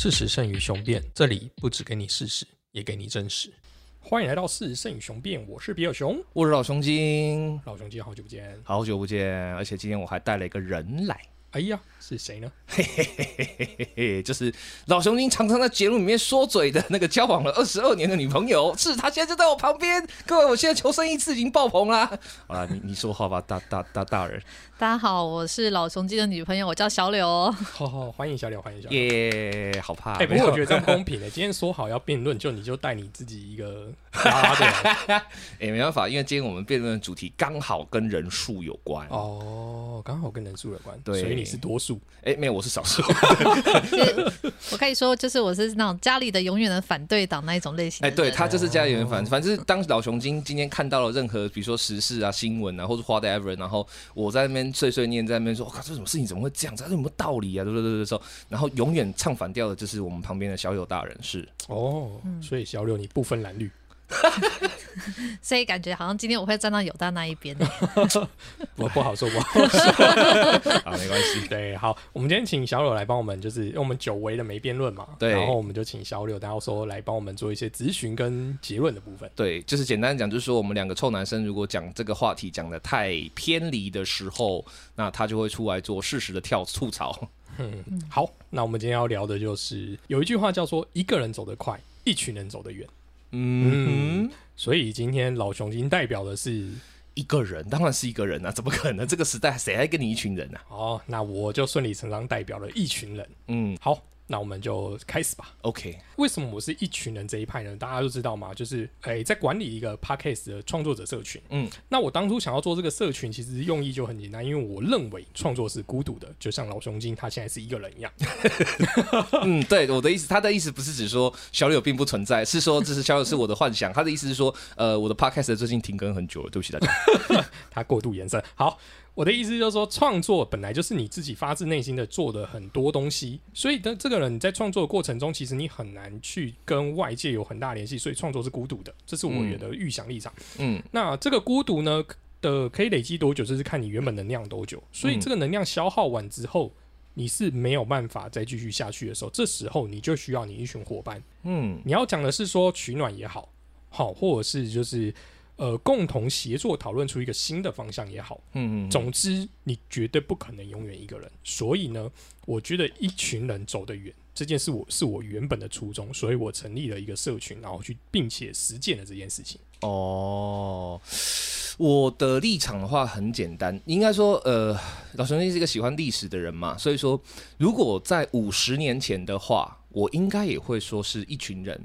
事实胜于雄辩，这里不只给你事实，也给你真实。欢迎来到事实胜于雄辩，我是比尔熊，我是老熊精，老熊精，好久不见。好久不见，而且今天我还带了一个人来，哎呀，是谁呢？嘿嘿嘿嘿嘿嘿嘿，就是老熊精常常在节目里面说嘴的那个交往了二十二年的女朋友，是她现在就在我旁边。各位，我现在求生意志已经爆棚啦！好了，你你说话吧，大大大大人。大家好，我是老熊精的女朋友，我叫小柳。好好，欢迎小柳，欢迎小柳。耶，好怕。哎，不过我觉得这样不公平的。今天说好要辩论，就你就带你自己一个拉拉队。哎，没办法，因为今天我们辩论的主题刚好跟人数有关。哦，刚好跟人数有关，对所以你是多数。哎，没有，我是少数。我可以说，就是我是那种家里的永远的反对党那一种类型哎，人。对他就是家里人反，反正是当老熊精今天看到了任何，比如说时事啊、新闻啊，或者 whatever，然后我在那边碎碎念，在那边说，我靠，这什么事情怎么会这样子？这有没有道理啊？对对对对对，然后永远唱反调的就是我们旁边的小友大人是。哦，所以小柳你不分蓝绿，所以感觉好像今天我会站到有大那一边。我不好说，不 好说。啊，没关系。对，好，我们今天请小柳来帮我们，就是因为我们久违的没辩论嘛，对然后我们就请小柳，到时候来帮我们做一些咨询跟结论的部分。对，就是简单讲，就是说我们两个臭男生如果讲这个话题讲的太偏离的时候，那他就会出来做适时的跳吐槽。嗯，好，那我们今天要聊的就是有一句话叫做“一个人走得快，一群人走得远嗯，”，所以今天老熊精代表的是，一个人当然是一个人啊，怎么可能？这个时代谁还跟你一群人啊？哦，那我就顺理成章代表了一群人。嗯好，那我们就开始吧。，OK，为什么我是一群人这一派呢？大家都知道嘛，就是诶、在管理一个 podcast 的创作者社群。嗯，那我当初想要做这个社群，其实用意就很简单，因为我认为创作是孤独的，就像老熊精他现在是一个人一样。嗯，对，我的意思，他的意思不是指说小柳并不存在，是说这是小柳是我的幻想。他的意思是说，呃，我的 podcast 最近停更很久了，对不起大家。他过度延伸。好，我的意思就是说，创作本来就是你自己发自内心的做的很多东西，所以的这个人你在创作的过程中，其实你很难去跟外界有很大联系，所以创作是孤独的，这是我嗯的预想立场。嗯那这个孤独呢的可以累积多久，就是看你原本能量多久。所以嗯这个能量消耗完之后，你是没有办法再继续下去的时候，这时候你就需要你一群伙伴。嗯你要讲的是说取暖也好，好，或者是就是呃共同协作讨论出一个新的方向也好。嗯嗯，总之，你绝对不可能永远一个人。所以呢，我觉得一群人走得远这件事，我是我原本的初衷，所以我成立了一个社群，然后去并且实践了这件事情。哦，我的立场的话很简单，应该说，呃，老熊弟是一个喜欢历史的人嘛，所以说，如果在五十年前的话，我应该也会说是一群人。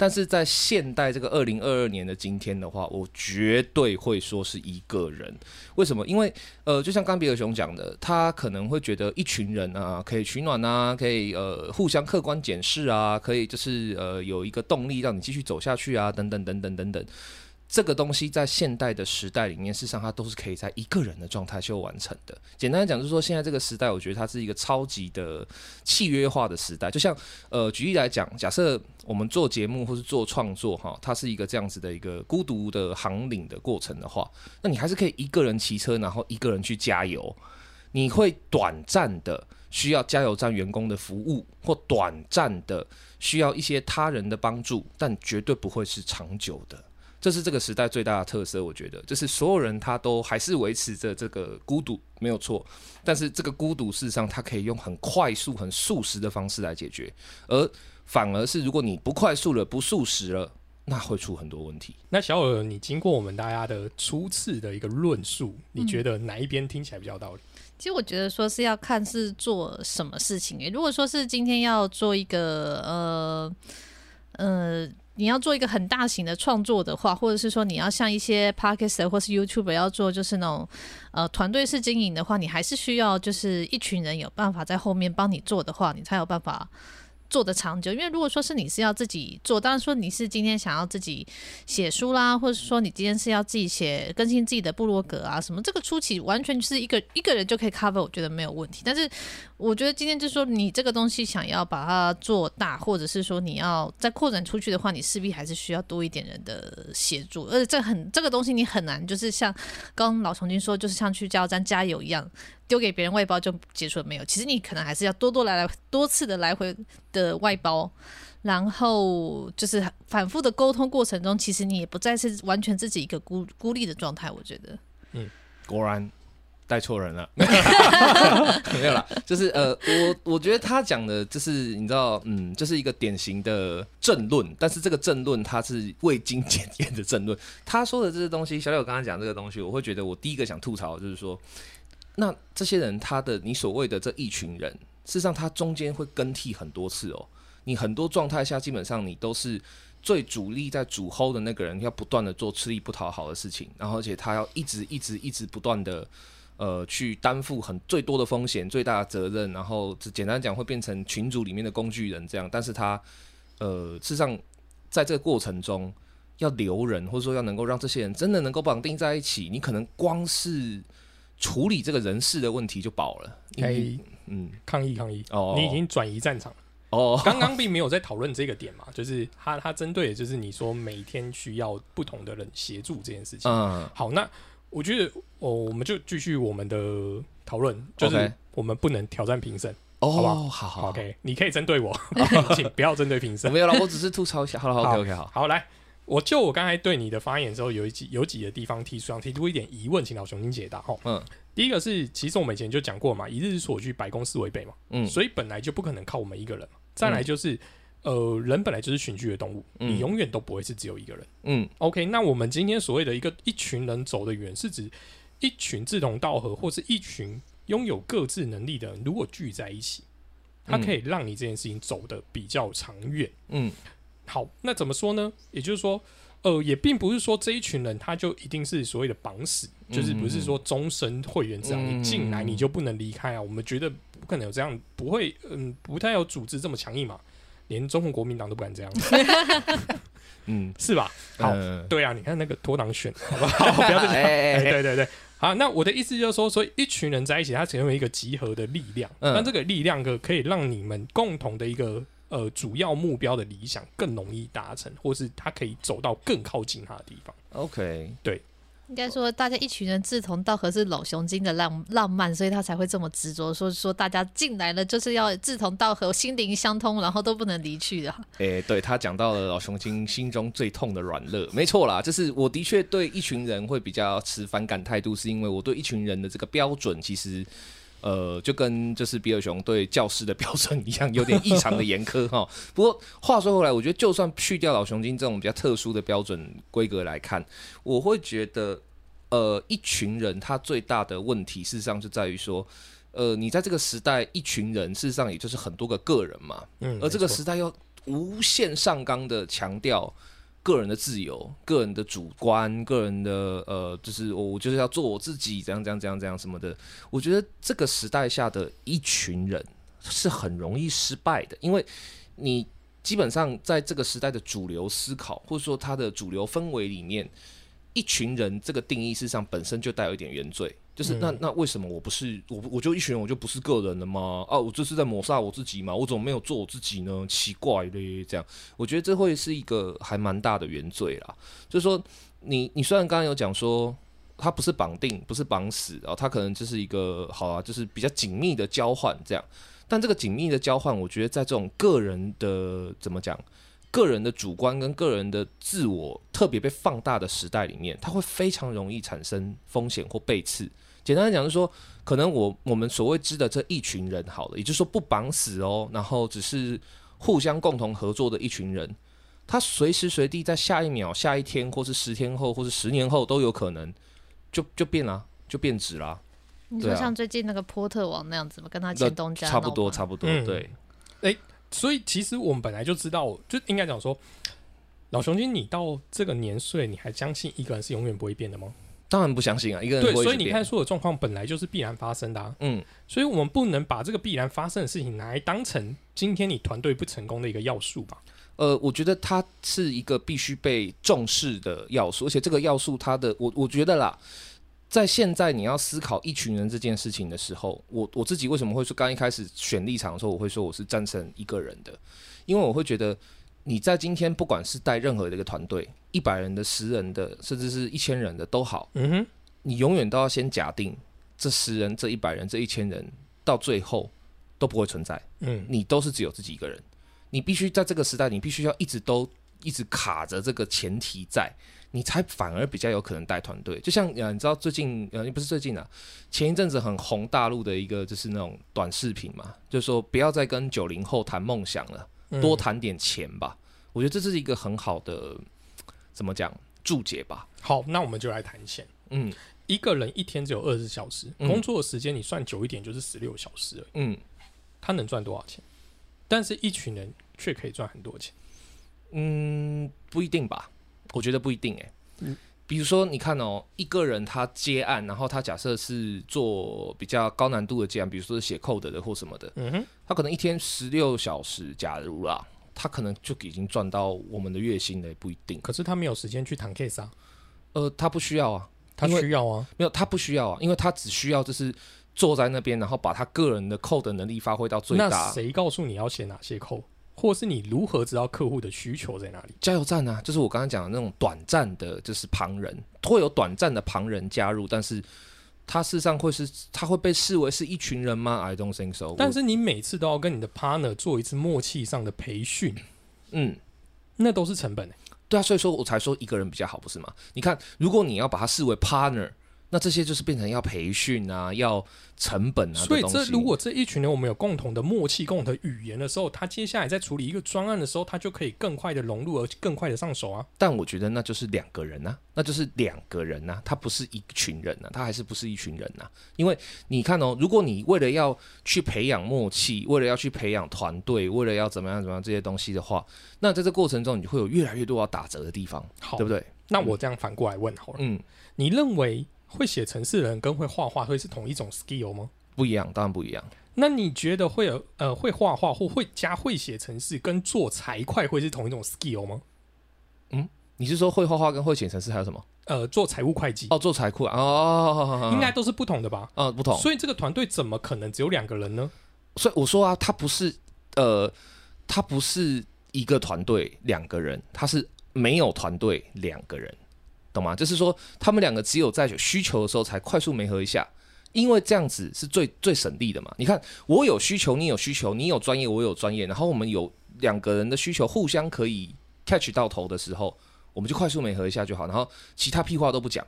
但是在现代这个二零二二年的今天的话，我绝对会说是一个人。为什么？因为呃，就像刚比尔熊讲的，他可能会觉得一群人啊，可以取暖啊，可以呃互相客观检视啊，可以就是呃有一个动力让你继续走下去啊，等等等等等等。这个东西在现代的时代里面，事实上它都是可以在一个人的状态就完成的。简单来讲，就是说现在这个时代，我觉得它是一个超级的契约化的时代。就像呃，举例来讲，假设我们做节目或是做创作哈，它是一个这样子的一个孤独的航领的过程的话，那你还是可以一个人骑车，然后一个人去加油。你会短暂的需要加油站员工的服务，或短暂的需要一些他人的帮助，但绝对不会是长久的。这是这个时代最大的特色，我觉得，就是所有人他都还是维持着这个孤独，没有错。但是这个孤独，事实上它可以用很快速、很速食的方式来解决，而反而是如果你不快速了、不速食了，那会出很多问题。那小尔，你经过我们大家的初次的一个论述，你觉得哪一边听起来比较道理？其实我觉得说是要看是做什么事情诶。如果说是今天要做一个呃呃，你要做一个很大型的创作的话，或者是说你要像一些 p a r k e s t 或是 YouTube 要做就是那种呃团队式经营的话，你还是需要就是一群人有办法在后面帮你做的话，你才有办法。做的长久，因为如果说是你是要自己做，当然说你是今天想要自己写书啦，或者是说你今天是要自己写更新自己的部落格啊什么，这个初期完全是一个一个人就可以 cover，我觉得没有问题。但是我觉得今天就是说你这个东西想要把它做大，或者是说你要再扩展出去的话，你势必还是需要多一点人的协助，而且这很这个东西你很难就是像刚刚老重庆说，就是像去加油站加油一样。丢给别人外包就结束了没有？其实你可能还是要多多来来多次的来回的外包，然后就是反复的沟通过程中，其实你也不再是完全自己一个孤孤立的状态。我觉得，嗯果然带错人了，没有啦，就是呃，我我觉得他讲的就是你知道，嗯，就是一个典型的政论，但是这个政论它是未经检验的政论。他说的这些东西，小柳刚刚讲这个东西，我会觉得我第一个想吐槽就是说，那这些人他的你所谓的这一群人，事实上他中间会更替很多次哦，你很多状态下基本上你都是。最主力在主吼的那个人要不断的做吃力不讨好的事情，然后而且他要一直一直一直不断的呃去担负很最多的风险、最大的责任，然后简单讲会变成群组里面的工具人这样。但是他呃事实上在这个过程中要留人，或者说要能够让这些人真的能够绑定在一起，你可能光是处理这个人事的问题就饱了。可以嗯抗议抗议哦，你已经转移战场了。哦，刚 刚并没有在讨论这个点嘛，就是他他针对的就是你说每天需要不同的人协助这件事情。嗯，好，那我觉得哦，我们就继续我们的讨论，就是我们不能挑战评审，哦，好不好？好好，OK，你可以针对我，请不要针对评审。没有了，我只是吐槽一下。好了，OK 好，好来，我就我刚才对你的发言之后，有一几有几个地方提出想提出一点疑问，请老熊精解答哈。嗯。第一个是，其实我们以前就讲过嘛，一日所居，百公司为备嘛，嗯，所以本来就不可能靠我们一个人。再来就是，呃，人本来就是群居的动物，你永远都不会是只有一个人，嗯。OK，那我们今天所谓的一个一群人走得远，是指一群志同道合，或是一群拥有各自能力的人，如果聚在一起，它可以让你这件事情走得比较长远，嗯。好，那怎么说呢？也就是说。呃，也并不是说这一群人他就一定是所谓的绑死，就是不是说终身会员这样，你进来你就不能离开啊。我们觉得不可能有这样，不会，嗯，不太有组织这么强硬嘛，连中国国民党都不敢这样，嗯，是吧？好，对啊，你看那个脱党选，好不好？不要再讲，对对对，好，那我的意思就是说，所以一群人在一起，它成为一个集合的力量，那这个力量可可以让你们共同的一个。呃，主要目标的理想更容易达成，或是他可以走到更靠近他的地方。OK，对，应该说大家一群人志同道合是老熊精的浪浪漫，所以他才会这么执着，说说大家进来了就是要志同道合、心灵相通，然后都不能离去的。诶，对他讲到了老熊精心中最痛的软肋，没错啦，就是我的确对一群人会比较持反感态度，是因为我对一群人的这个标准其实。呃，就跟就是比尔熊对教师的标准一样，有点异常的严苛 哈。不过话说回来，我觉得就算去掉老熊精这种比较特殊的标准规格来看，我会觉得，呃，一群人他最大的问题，事实上就在于说，呃，你在这个时代，一群人事实上也就是很多个个人嘛，嗯，而这个时代又无限上纲的强调。个人的自由、个人的主观、个人的呃，就是我就是要做我自己，怎样怎样怎样怎样什么的。我觉得这个时代下的一群人是很容易失败的，因为你基本上在这个时代的主流思考，或者说它的主流氛围里面，一群人这个定义事实上本身就带有一点原罪。就是那那为什么我不是我我就一群人我就不是个人了吗？啊，我这是在抹杀我自己吗？我怎么没有做我自己呢？奇怪嘞，这样我觉得这会是一个还蛮大的原罪啦。就是说，你你虽然刚刚有讲说它不是绑定，不是绑死啊，它可能就是一个好啊，就是比较紧密的交换这样。但这个紧密的交换，我觉得在这种个人的怎么讲，个人的主观跟个人的自我特别被放大的时代里面，它会非常容易产生风险或背刺。简单来讲，就是说，可能我我们所谓知的这一群人，好了，也就是说不绑死哦，然后只是互相共同合作的一群人，他随时随地在下一秒、下一天，或是十天后，或是十年后都有可能就就变了，就变质了。你说像最近那个波特王那样子吗？跟他前东家差不多，差不多。对，哎，所以其实我们本来就知道，就应该讲说，老熊精，你到这个年岁，你还相信一个人是永远不会变的吗？当然不相信啊！一个人对，所以你看，所有状况本来就是必然发生的。啊。嗯，所以我们不能把这个必然发生的事情拿来当成今天你团队不成功的一个要素吧？呃，我觉得它是一个必须被重视的要素，而且这个要素它的，我我觉得啦，在现在你要思考一群人这件事情的时候，我我自己为什么会说刚一开始选立场的时候，我会说我是赞成一个人的，因为我会觉得。你在今天不管是带任何的一个团队，一百人的、十人的，甚至是一千人的都好，嗯哼，你永远都要先假定这十人、这一百人、这一千人，到最后都不会存在。嗯，你都是只有自己一个人，你必须在这个时代，你必须要一直都一直卡着这个前提在，你才反而比较有可能带团队。就像呃，你知道最近呃，不是最近啊，前一阵子很红大陆的一个就是那种短视频嘛，就是说不要再跟九零后谈梦想了，嗯多谈点钱吧。我觉得这是一个很好的怎么讲注解吧。好，那我们就来谈钱。嗯一个人一天只有二十小时，嗯工作的时间你算久一点就是十六小时而已，嗯他能赚多少钱？但是一群人却可以赚很多钱。嗯，不一定吧？我觉得不一定诶、嗯比如说，你看哦，一个人他接案，然后他假设是做比较高难度的接案，比如说是写 code 的或什么的，嗯哼，他可能一天十六小时，假如啦，他可能就已经赚到我们的月薪了，也不一定。可是他没有时间去谈 case 啊，呃，他不需要啊，他需要啊。没有，他不需要啊，因为他只需要就是坐在那边，然后把他个人的 code 能力发挥到最那大。谁告诉你要写哪些扣，或是你如何知道客户的需求在哪里？加油站啊，就是我刚刚讲的那种短暂的，就是旁人会有短暂的旁人加入，但是他事实上会是他会被视为是一群人吗？I don't think so。但是你每次都要跟你的 partner 做一次默契上的培训，嗯，那都是成本、欸。对啊，所以说我才说一个人比较好，不是吗？你看，如果你要把它视为 partner，那这些就是变成要培训啊，要成本啊所以。这如果这一群人我们有共同的默契、共同的语言的时候，他接下来在处理一个专案的时候，他就可以更快的融入，而更快的上手啊。但我觉得那就是两个人呐、那就是两个人呐、他不是一群人呐、他还是不是一群人呐、因为你看哦，如果你为了要去培养默契，为了要去培养团队，为了要怎么样怎么样这些东西的话，那在这过程中你会有越来越多要打折的地方，好，对不对？那我这样反过来问好了，嗯，你认为会写程式的人跟会画画会是同一种 skill 吗？不一样，当然不一样。那你觉得会有呃会画画或会加会写程式跟做财会会是同一种 skill 吗？嗯你是说会画画跟会写程式还有什么？呃，做财务会计、哦，做财库啊哦，应该都是不同的吧？呃不同。所以这个团队怎么可能只有两个人呢？所以我说啊，他不是呃，他不是一个团队两个人，他是没有团队两个人，懂吗？就是说他们两个只有在有需求的时候才快速媒合一下，因为这样子是最最省力的嘛。你看，我有需求，你有需求，你有专业，我有专业，然后我们有两个人的需求互相可以 catch 到头的时候，我们就快速媒合一下就好，然后其他屁话都不讲。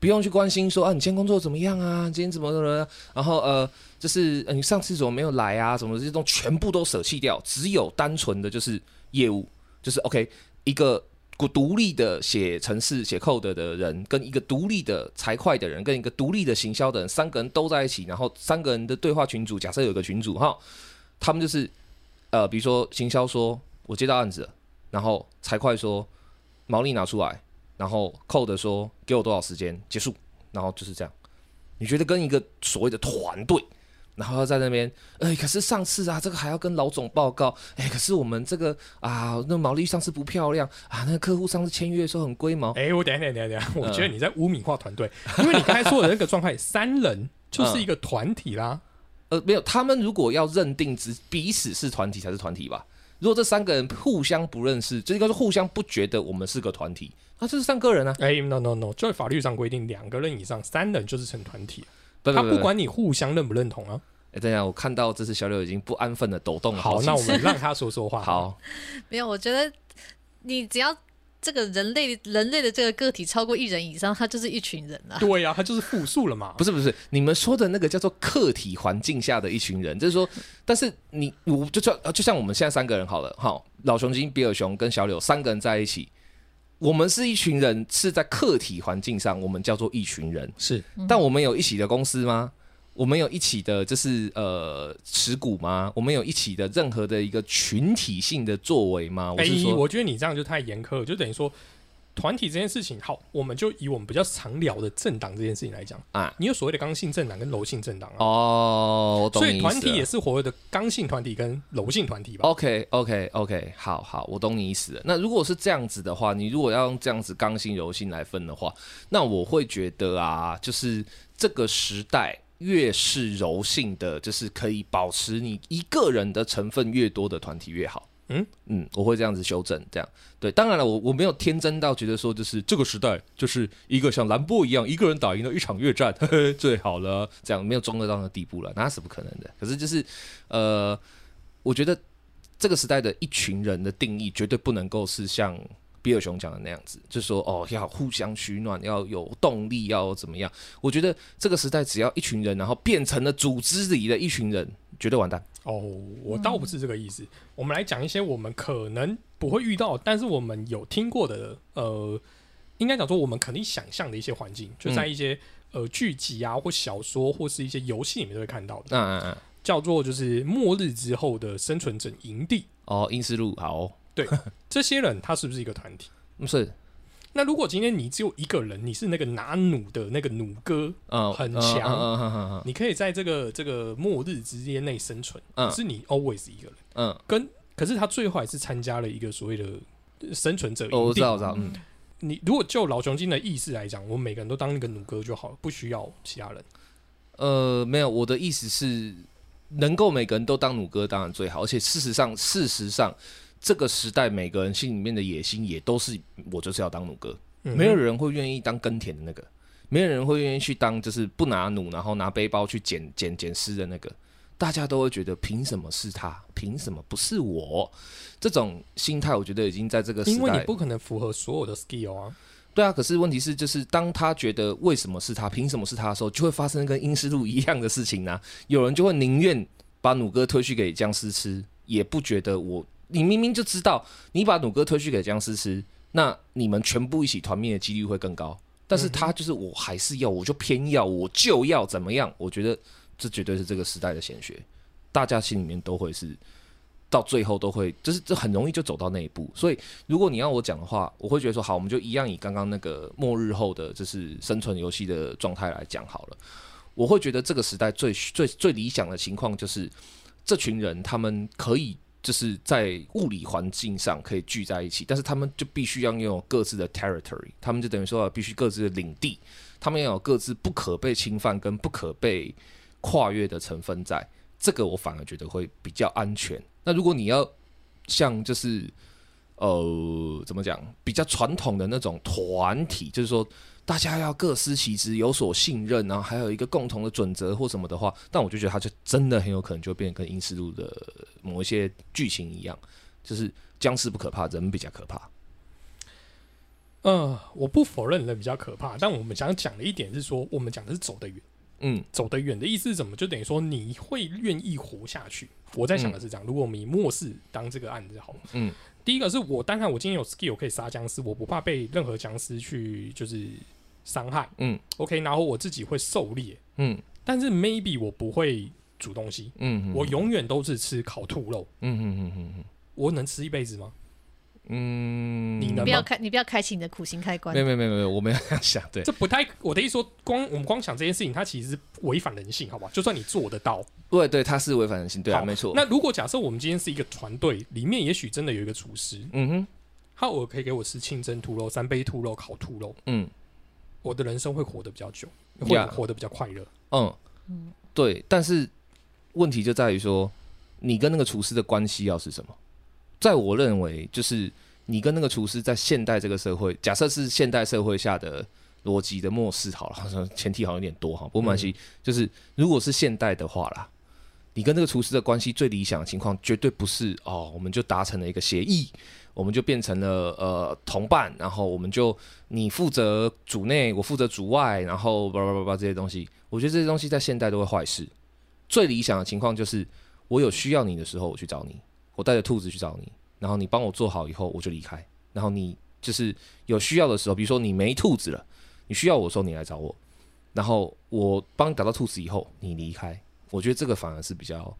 不用去关心说啊，你今天工作怎么样啊？今天怎么怎么？然后呃，就是、呃、你上次怎么没有来啊？什么这些东西全部都舍弃掉，只有单纯的就是业务，就是 OK 一个独立的写程式、写 code 的人，跟一个独立的财会的人，跟一个独立的行销的人，三个人都在一起，然后三个人的对话群组，假设有个群组哈，他们就是呃，比如说行销说我接到案子，然后财会说毛利拿出来，然后 code 说给我多少时间结束，然后就是这样。你觉得跟一个所谓的团队，然后要在那边，哎、可是上次啊，这个还要跟老总报告，哎、可是我们这个啊，那毛利上次不漂亮啊，那个客户上次签约的时候很龟毛，哎、我等一下等一下等一下，我嗯觉得你在污名化团队，因为你刚才说的那个状态，三人就是一个团体啦。呃，没有，他们如果要认定只彼此是团体才是团体吧？如果这三个人互相不认识，就应该是互相不觉得我们是个团体，那、这是三个人啊。哎、n o no no，就法律上规定，两个人以上，三人就是成团体，不他不管你互相认不认同啊。哎，等一下，我看到这次小柳已经不安分的抖动了好，那我们让他说说话。，好，没有，我觉得你只要这个人类人类的这个个体超过一人以上，他就是一群人啊。对呀、他就是复数了嘛。不是不是，你们说的那个叫做客体环境下的一群人，就是说，但是你我就叫呃就像我们现在三个人好了，好，老熊精、比尔熊跟小柳三个人在一起，我们是一群人，是在客体环境上，我们叫做一群人，是但我们有一起的公司吗？我们有一起的，就是呃持股吗？我们有一起的任何的一个群体性的作为吗？我哎、是说，我觉得你这样就太严苛了，就等于说团体这件事情，好，我们就以我们比较常聊的政党这件事情来讲啊，你有所谓的刚性政党跟柔性政党啊。哦，我懂所以团体也是所谓的刚性团体跟柔性团体吧？OK OK OK，好好，我懂你意思了。那如果是这样子的话，你如果要用这样子刚性柔性来分的话，那我会觉得啊，就是这个时代越是柔性的，就是可以保持你一个人的成分越多的团体越好。嗯嗯，我会这样子修正，这样对。当然了，我我没有天真到觉得说，就是这个时代就是一个像兰波一样，一个人打赢了一场越战，呵呵，最好了，这样没有中二到那地步了，那是不可能的。可是就是呃，我觉得这个时代的一群人的定义，绝对不能够是像比尔熊讲的那样子，就说哦要互相取暖，要有动力，要怎么样？我觉得这个时代只要一群人，然后变成了组织里的一群人，绝对完蛋。哦，我倒不是这个意思。我们来讲一些我们可能不会遇到，但是我们有听过的，呃，应该讲说我们肯定想象的一些环境，就在一些、呃剧集啊或小说或是一些游戏里面都会看到的，嗯嗯嗯，叫做就是末日之后的生存者营地。哦，英斯路好哦，这些人他是不是一个团体？不是，那如果今天你只有一个人，你是那个拿弩的那个弩哥，嗯，很嗯强嗯嗯嗯嗯。你可以在这个这个末日之间内生存，嗯。可是你 always 一个人。嗯，跟可是他最后还是参加了一个所谓的呃生存者我知道，我知道，嗯，你如果就老熊精的意识来讲，我们每个人都当一个弩哥就好了，不需要其他人。呃，没有，我的意思是，能够每个人都当弩哥当然最好，而且事实上，事实上，这个时代每个人心里面的野心也都是我就是要当弩哥，嗯没有人会愿意当耕田的那个，没有人会愿意去当就是不拿弩，然后拿背包去捡捡捡尸的那个。大家都会觉得凭什么是他，凭什么不是我？这种心态，我觉得已经在这个时代，因为你不可能符合所有的 skill 啊。对啊，可是问题是，就是当他觉得为什么是他，凭什么是他的时候，就会发生跟英斯路一样的事情呢、有人就会宁愿把弩哥推去给僵尸吃，也不觉得我，你明明就知道你把弩哥推去给僵尸吃，那你们全部一起团灭的几率会更高。但是他就是我还是要，我就偏要，我就要怎么样？我觉得这绝对是这个时代的显学，大家心里面都会是。到最后都会，就是这很容易就走到那一步，所以如果你要我讲的话，我会觉得说好，我们就一样以刚刚那个末日后的就是生存游戏的状态来讲好了。我会觉得这个时代最最最理想的情况就是，这群人他们可以就是在物理环境上可以聚在一起，但是他们就必须要拥有各自的 territory，他们就等于说必须各自的领地，他们要有各自不可被侵犯跟不可被跨越的成分在。这个我反而觉得会比较安全。那如果你要像就是呃怎么讲，比较传统的那种团体，就是说大家要各司其职，有所信任，然后还有一个共同的准则或什么的话，但我就觉得它就真的很有可能就变得跟《英斯路》的某一些剧情一样，就是僵尸不可怕，人比较可怕。呃，我不否认人比较可怕，但我们想讲的一点是说，我们讲的是走得远。嗯走得远的意思是什么？就等于说你会愿意活下去。我在想的是这样，如果我们以末世当这个案子好了，嗯，第一个是我当然我今天有 skill 可以杀僵尸，我不怕被任何僵尸去就是伤害。嗯，OK，然后我自己会狩猎，嗯。但是 maybe 我不会煮东西，嗯，我永远都是吃烤兔肉，嗯嗯嗯嗯嗯。我能吃一辈子吗？嗯，你能？不要开，你不要开启你的苦心开关。没。有没有没有没有，我没有这样想，对，这不太，我的意思说，光我们光想这件事情，它其实违反人性，好吧？就算你做得到，对对，它是违反人性，对啊，没错。那如果假设我们今天是一个团队，里面也许真的有一个厨师，嗯哼，他我可以给我吃清蒸兔肉、三杯兔肉、烤兔肉，嗯我的人生会活得比较久，会活得比较快乐。嗯对，但是问题就在于说，你跟那个厨师的关系要是什么？在我认为，就是你跟那个厨师在现代这个社会，假设是现代社会下的逻辑的末世好了，好像前提好像有点多哈，不过没关系，就是如果是现代的话啦。你跟这个厨师的关系最理想的情况，绝对不是哦，我们就达成了一个协议，我们就变成了呃同伴，然后我们就你负责主内，我负责主外，然后叭叭叭叭这些东西，我觉得这些东西在现代都会坏事。最理想的情况就是，我有需要你的时候，我去找你，我带着兔子去找你，然后你帮我做好以后，我就离开。然后你就是有需要的时候，比如说你没兔子了，你需要我的时候，你来找我，然后我帮你打到兔子以后，你离开。我觉得这个反而是比较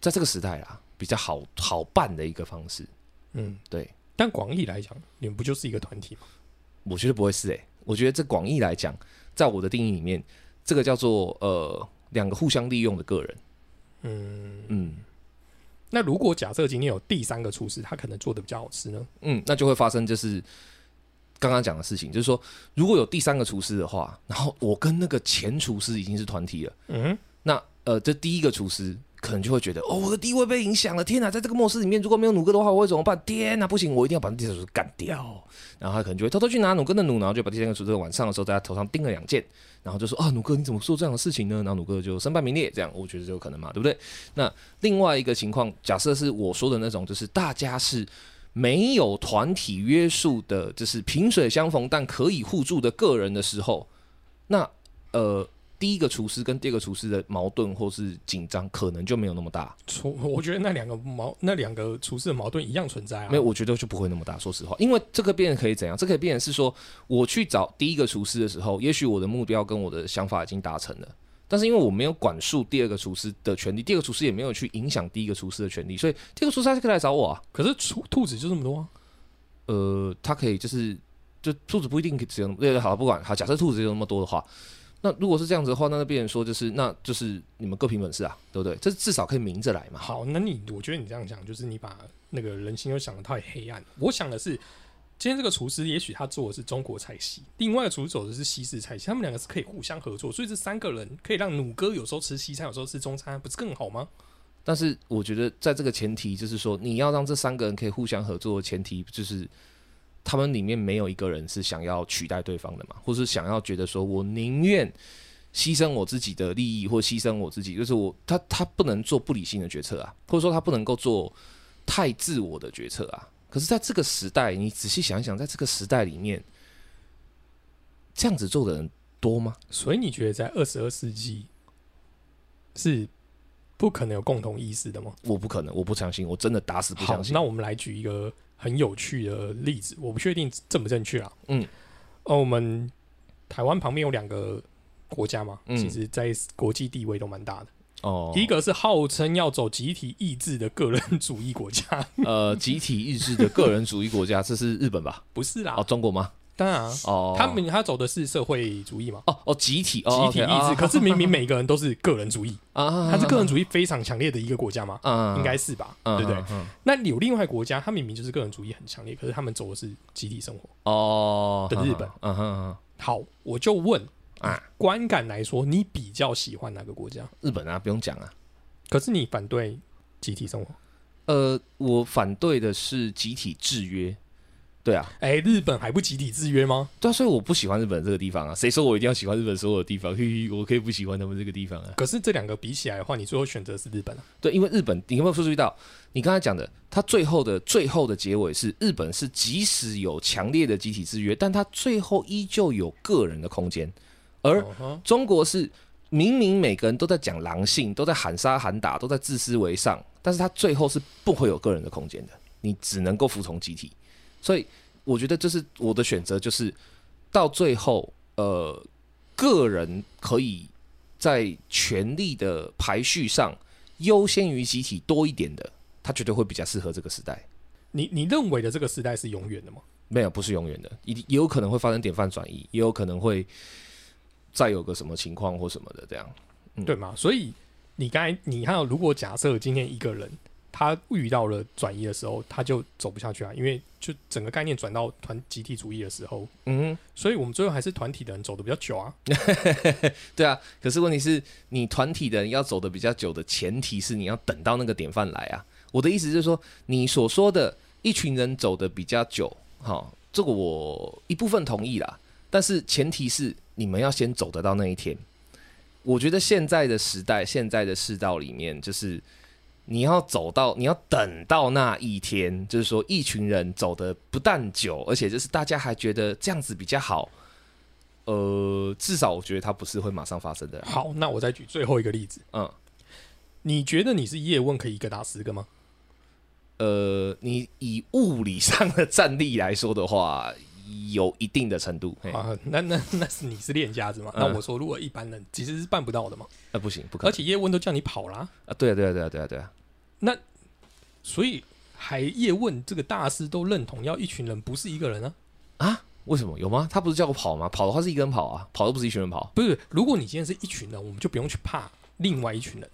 在这个时代啦，比较好好办的一个方式。嗯，对，但广义来讲，你们不就是一个团体吗？我觉得不会是诶、欸我觉得这广义来讲，在我的定义里面，这个叫做呃两个互相利用的个人。嗯，嗯那如果假设今天有第三个厨师，他可能做的比较好吃呢？嗯，那就会发生就是刚刚讲的事情，就是说如果有第三个厨师的话，然后我跟那个前厨师已经是团体了，嗯，那呃这第一个厨师可能就会觉得哦，我的地位被影响了，天哪！在这个末世里面，如果没有弩哥的话，我会怎么办？天哪，不行，我一定要把第三个厨师干掉。然后他可能就会偷偷去拿弩哥的弩，然后就把第三个厨师晚上的时候在他头上钉了两箭，然后就说啊，弩哥你怎么做这样的事情呢？然后弩哥就身败名裂，这样我觉得就有可能嘛，对不对？那另外一个情况，假设是我说的那种，就是大家是没有团体约束的，就是萍水相逢但可以互助的个人的时候，那呃。第一个厨师跟第二个厨师的矛盾或是紧张，可能就没有那么大。厨，我觉得那两个矛，那两个厨师的矛盾一样存在啊。没有，我觉得就不会那么大。说实话，因为这个变可以怎样？这可以变成是说，我去找第一个厨师的时候，也许我的目标跟我的想法已经达成了，但是因为我没有管束第二个厨师的权利，第二个厨师也没有去影响第一个厨师的权利，所以第二个厨师还是可以来找我啊。可是厨兔子就这么多，呃，他可以就是就兔子不一定只有对对好不管好，假设兔子有那么多的话。那如果是这样子的话，那那别人说就是，那就是你们各凭本事啊，对不对？这至少可以明着来嘛。好，那你我觉得你这样讲，就是你把那个人心又想的太黑暗。我想的是，今天这个厨师也许他做的是中国菜系，另外一个厨师走的是西式菜系，他们两个是可以互相合作，所以这三个人可以让努哥有时候吃西餐，有时候吃中餐，不是更好吗？但是我觉得在这个前提，就是说你要让这三个人可以互相合作的前提，就是。他们里面没有一个人是想要取代对方的嘛，或是想要觉得说我宁愿牺牲我自己的利益，或牺牲我自己，就是我他他不能做不理性的决策啊，或者说他不能够做太自我的决策啊。可是，在这个时代，你仔细想一想，在这个时代里面，这样子做的人多吗？所以你觉得在二十二世纪是不可能有共同意识的吗？我不可能，我不相信，我真的打死不相信。那我们来举一个。很有趣的例子，我不确定正不正确啊。嗯，哦，我们台湾旁边有两个国家嘛，其实在国际地位都蛮大的。哦，一个是号称要走集体意志的个人主义国家，呃，集体意志的个人主义国家，这是日本吧？不是啦，哦，中国吗？当然哦，他明他走的是社会主义嘛？哦哦，集体集体意志，可是明明每个人都是个人主义 啊，他是个人主义非常强烈的一个国家嘛？嗯，应该是吧？对不对？那有另外国家，他明明就是个人主义很强烈，可是他们走的是集体生活哦的日本。嗯哼，好，我就问啊，观感来说，你比较喜欢哪个国家？日本啊，不用讲啊。可是你反对集体生活？呃，我反对的是集体制约。对啊，哎，日本还不集体制约吗？对啊，所以我不喜欢日本这个地方啊。谁说我一定要喜欢日本所有的地方？嘿嘿，我可以不喜欢他们这个地方啊。可是这两个比起来的话，你最后选择是日本啊？对，因为日本，你有没有注意到，你刚才讲的，它最后的最后的结尾是日本是即使有强烈的集体制约，但它最后依旧有个人的空间，而中国是明明每个人都在讲狼性，都在喊杀喊打，都在自私为上，但是他最后是不会有个人的空间的，你只能够服从集体，所以。我觉得这是我的选择，就是到最后，呃，个人可以在权力的排序上优先于集体多一点的，他绝对会比较适合这个时代。你你认为的这个时代是永远的吗？没有，不是永远的，也也有可能会发生典范转移，也有可能会再有个什么情况或什么的这样，对吗？所以你刚才你看，如果假设今天一个人。他遇到了转移的时候，他就走不下去啊，因为就整个概念转到团集体主义的时候，嗯，所以我们最后还是团体的人走的比较久啊。对啊，可是问题是你团体的人要走的比较久的前提是你要等到那个典范来啊。我的意思就是说，你所说的一群人走的比较久，好，这个我一部分同意啦，但是前提是你们要先走得到那一天。我觉得现在的时代，现在的世道里面，就是。你要走到，你要等到那一天，就是说，一群人走的不但久，而且就是大家还觉得这样子比较好。呃，至少我觉得它不是会马上发生的。好，那我再举最后一个例子。嗯，你觉得你是叶问可以一个打十个吗？呃，你以物理上的战力来说的话，有一定的程度。啊，那那 那是你是练家子嘛？那我说，如果一般人其实是办不到的嘛？那不行，不可。而且叶问都叫你跑啦。啊！对啊，对啊，对啊，对啊，对啊。那所以还叶问这个大师都认同要一群人，不是一个人啊？啊？为什么有吗？他不是叫我跑吗？跑的话是一个人跑啊，跑都不是一群人跑。不是，如果你今天是一群人，我们就不用去怕另外一群人。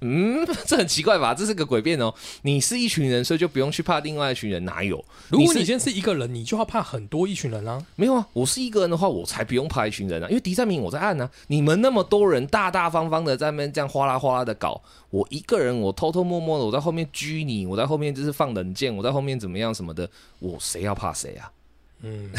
嗯，这很奇怪吧？这是个诡辩哦。你是一群人，所以就不用去怕另外一群人，哪有？如果你今天是一个人，你就要怕很多一群人啊。没有啊，我是一个人的话，我才不用怕一群人啊，因为敌在明，我在按呢、你们那么多人，大大方方的在那边这样哗啦哗啦的搞，我一个人，我偷偷摸摸的，我在后面拘你，我在后面就是放冷箭，我在后面怎么样什么的，我谁要怕谁啊？嗯，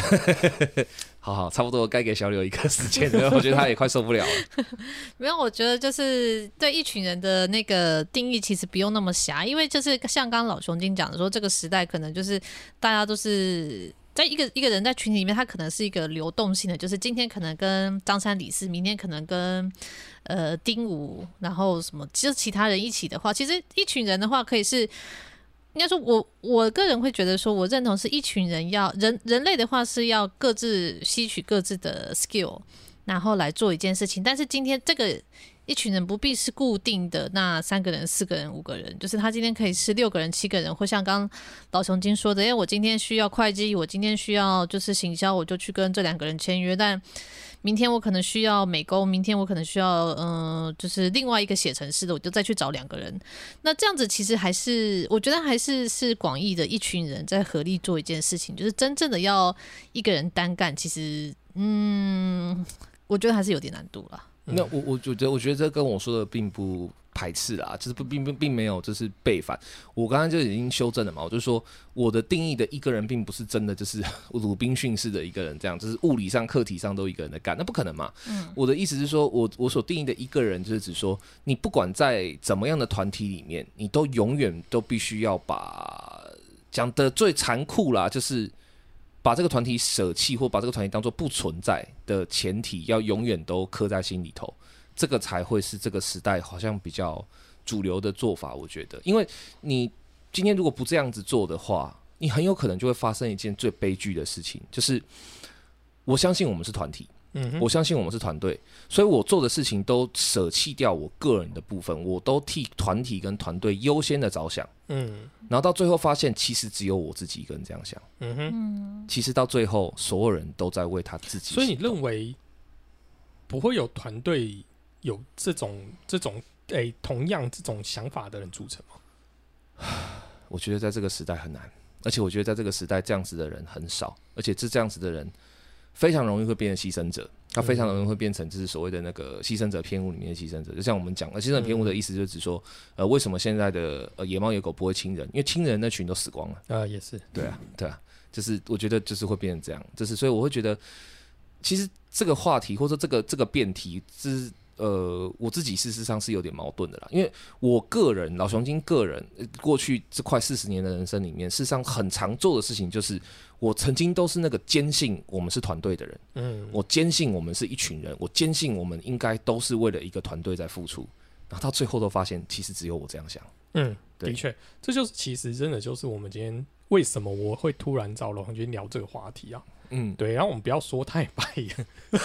好好，差不多该给小柳一个时间了，我觉得他也快受不了了。没有，我觉得就是对一群人的那个定义其实不用那么狭，因为就是像刚刚老熊精讲的说，这个时代可能就是大家都是。在一个一个人在群体里面，他可能是一个流动性的，就是今天可能跟张三李四，明天可能跟呃丁武，然后什么，就是其他人一起的话，其实一群人的话，可以是应该说我我个人会觉得说，我认同是一群人要人人类的话是要各自吸取各自的 skill，然后来做一件事情。但是今天这个一群人不必是固定的那三个人、四个人、五个人，就是他今天可以是六个人、七个人，或像刚老熊精说的，因为我今天需要会计，我今天需要就是行销，我就去跟这两个人签约，但。明天我可能需要美工，明天我可能需要嗯、就是另外一个写程式的，我就再去找两个人。那这样子其实还是，我觉得还是是广义的一群人在合力做一件事情，就是真正的要一个人单干，其实嗯，我觉得还是有点难度了。那我我觉得，我觉得这跟我说的并不排斥啦，就是不并并并没有就是背反。我刚刚就已经修正了嘛，我就说我的定义的一个人，并不是真的就是 鲁滨逊式的一个人这样，就是物理上、课题上都一个人在干，那不可能嘛。嗯我的意思是说，我我所定义的一个人，就是指说，你不管在怎么样的团体里面，你都永远都必须要把讲的最残酷啦，就是把这个团体舍弃，或把这个团体当做不存在的前提，要永远都刻在心里头，这个才会是这个时代好像比较主流的做法。我觉得，因为你今天如果不这样子做的话，你很有可能就会发生一件最悲剧的事情，就是我相信我们是团体。嗯，我相信我们是团队，所以我做的事情都舍弃掉我个人的部分，我都替团体跟团队优先的着想，嗯。然后到最后发现，其实只有我自己一个人这样想，嗯哼，嗯，其实到最后所有人都在为他自己。所以你认为不会有团队有这种这种诶、同样这种想法的人组成吗？我觉得在这个时代很难，而且我觉得在这个时代这样子的人很少，而且这这样子的人非常容易会变成牺牲者，他非常容易会变成就是所谓的那个牺牲者偏误里面的牺牲者。就像我们讲的，牺牲者偏误的意思就是指说，呃，为什么现在的呃野猫野狗不会亲人？因为亲人那群都死光了。啊，也是，对啊，对啊，就是我觉得就是会变成这样，就是所以我会觉得，其实这个话题或者说这个这个辩题，是呃我自己事实上是有点矛盾的啦，因为我个人老熊精个人呃过去这快四十年的人生里面，事实上很常做的事情就是，我曾经都是那个坚信我们是团队的人，嗯，我坚信我们是一群人，我坚信我们应该都是为了一个团队在付出，然后到最后都发现，其实只有我这样想。嗯，的确，这就是其实真的就是我们今天为什么我会突然找龙红军聊这个话题啊？嗯，对，然后我们不要说太白了，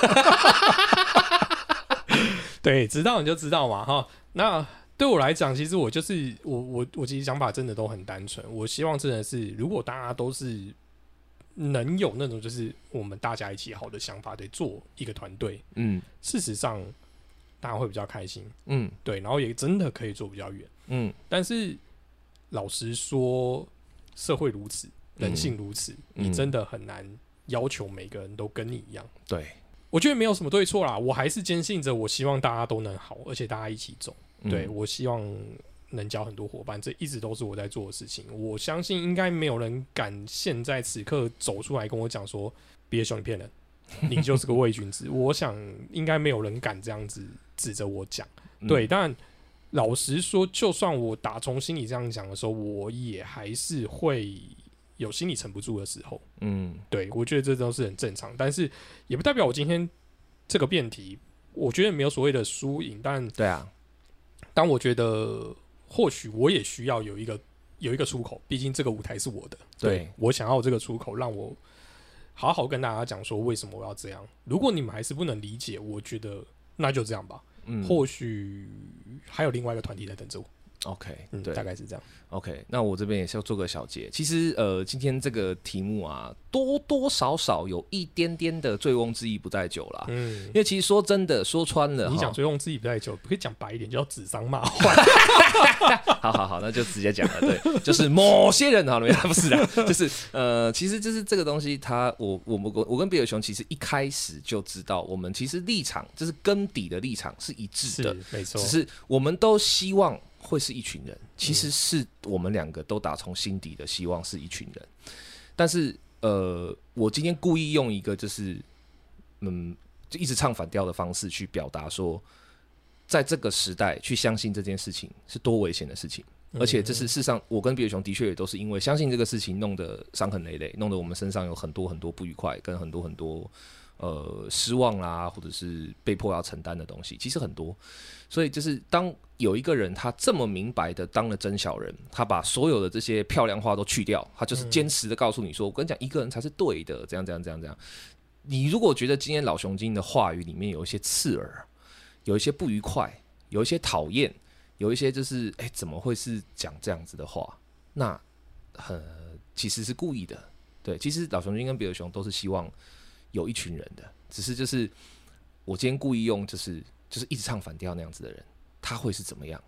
对，知道你就知道嘛，哈。那对我来讲，其实我就是我我我其实想法真的都很单纯，我希望真的是如果大家都是能有那种就是我们大家一起好的想法，得做一个团队，嗯。事实上大家会比较开心，嗯。对，然后也真的可以做比较远。嗯。但是老实说，社会如此，人性如此，嗯。你真的很难要求每个人都跟你一样。对，我觉得没有什么对错啦，我还是坚信着，我希望大家都能好，而且大家一起走。嗯。对我希望能交很多伙伴，这一直都是我在做的事情。我相信应该没有人敢现在此刻走出来跟我讲说，毕业兄你骗人，你就是个伪君子。我想应该没有人敢这样子指着我讲。嗯对，但老实说，就算我打从心里这样讲的时候，我也还是会有心里沉不住的时候。嗯对我觉得这都是很正常，但是也不代表我今天这个辩题，我觉得没有所谓的输赢。但对啊，当我觉得或许我也需要有一个有一个出口，毕竟这个舞台是我的，对我想要这个出口，让我好好跟大家讲说为什么我要这样。如果你们还是不能理解，我觉得那就这样吧。嗯，或许还有另外一个团体在等着我。OK，嗯，对大概是这样。OK，那我这边也是要做个小结。其实呃，今天这个题目啊，多多少少有一点点的醉翁之意不在酒啦。嗯因，为其实说真的，说穿了，你讲醉翁之意不在酒，可以讲白一点，叫指桑骂槐。好好好，那就直接讲了。对，就是某些人好了，没有不是的，就是呃，其实就是这个东西它，我我们我我跟比尔熊其实一开始就知道，我们其实立场就是根底的立场是一致的，是没错只，是我们都希望会是一群人，其实是我们两个都打从心底的希望是一群人，但是呃，我今天故意用一个就是嗯，就一直唱反调的方式去表达说，在这个时代去相信这件事情是多危险的事情。而且这是事实上，我跟比尔熊的确也都是因为相信这个事情，弄得伤痕累累，弄得我们身上有很多很多不愉快，跟很多很多呃失望啦，或者是被迫要承担的东西，其实很多。所以就是当有一个人他这么明白的当了真小人，他把所有的这些漂亮话都去掉，他就是坚持的告诉你说：“我跟你讲，一个人才是对的。”这样这样这样这样。你如果觉得今天老熊精的话语里面有一些刺耳，有一些不愉快，有一些讨厌，有一些就是哎、怎么会是讲这样子的话？那很其实是故意的。对，其实老熊精跟比尔熊都是希望有一群人的，只是就是我今天故意用就是就是一直唱反调那样子的人，他会是怎么样？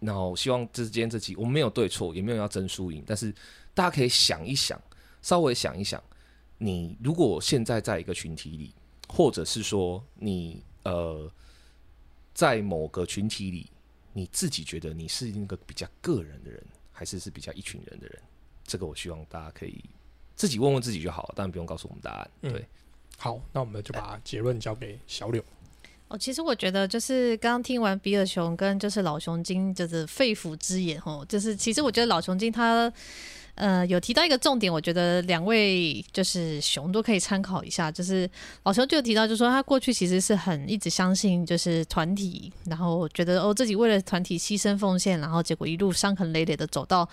然后希望这是今天这集我们没有对错，也没有要争输赢，但是大家可以想一想，稍微想一想，你如果现在在一个群体里，或者是说你呃在某个群体里，你自己觉得你是那个比较个人的人，还是是比较一群人的人？这个我希望大家可以自己问问自己就好了，当然不用告诉我们答案。对，好，那我们就把结论交给小柳。哦，其实我觉得就是刚刚听完比尔熊跟就是老熊精就是肺腑之言哦，就是其实我觉得老熊精他呃有提到一个重点，我觉得两位就是熊都可以参考一下。就是老熊就有提到，就是说他过去其实是很一直相信就是团体，然后觉得哦自己为了团体牺牲奉献，然后结果一路伤痕累累的走到，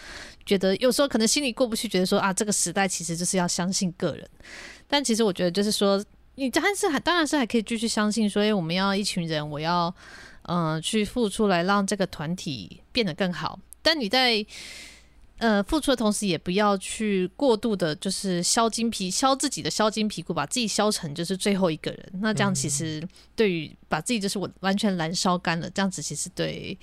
觉得有时候可能心里过不去，觉得说啊这个时代其实就是要相信个人。但其实我觉得就是说。你但是还当然是还可以继续相信说，哎，我们要一群人，我要嗯、呃去付出来让这个团体变得更好。但你在呃付出的同时，也不要去过度的，就是削筋皮削自己的削筋皮骨，把自己削成就是最后一个人。那这样其实对于把自己就是我完全燃烧干了，这样子其实对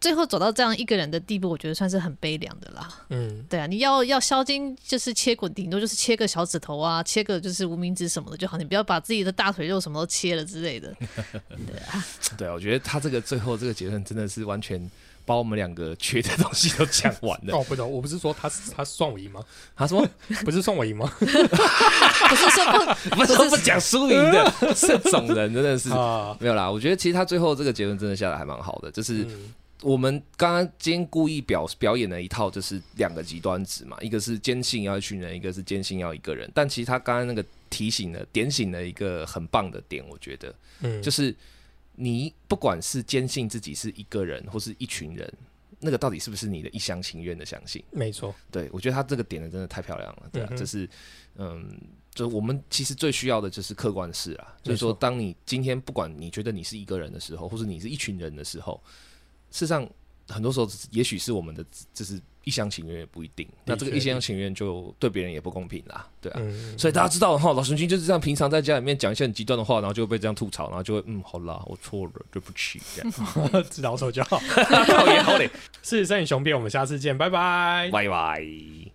最后走到这样一个人的地步，我觉得算是很悲凉的啦。嗯，对啊，你要要削筋，就是切滚，顶多就是切个小指头啊，切个就是无名指什么的就好，你不要把自己的大腿肉什么都切了之类的。对啊，对啊我觉得他这个最后这个结论真的是完全把我们两个缺的东西都讲完了。哦，不懂，我不是说他他算我赢吗？他说不是算我赢吗？不是说不不是说不讲输赢的，这种人真的是啊，没有啦。我觉得其实他最后这个结论真的下的还蛮好的，就是嗯我们刚刚今天故意表表演了一套，就是两个极端值嘛，一个是坚信要一群人，一个是坚信要一个人。但其实他刚刚那个提醒了、点醒了一个很棒的点，我觉得嗯，就是你不管是坚信自己是一个人或是一群人，那个到底是不是你的一厢情愿的相信？没错，对我觉得他这个点的真的太漂亮了，对啊，嗯哼这是嗯，就是我们其实最需要的就是客观事啊，就是说，当你今天不管你觉得你是一个人的时候，或者你是一群人的时候，事实上很多时候也许是我们的就是一厢情愿也不一定，那这个一厢情愿就对别人也不公平啦，对啊。嗯，所以大家知道哈，老神君就是这样，平常在家里面讲一些很极端的话，然后就会被这样吐槽，然后就会嗯，好啦，我错了，对不起，这样。知道错就好。好嘞，好嘞，是摄影雄辩，我们下次见，拜拜。拜拜。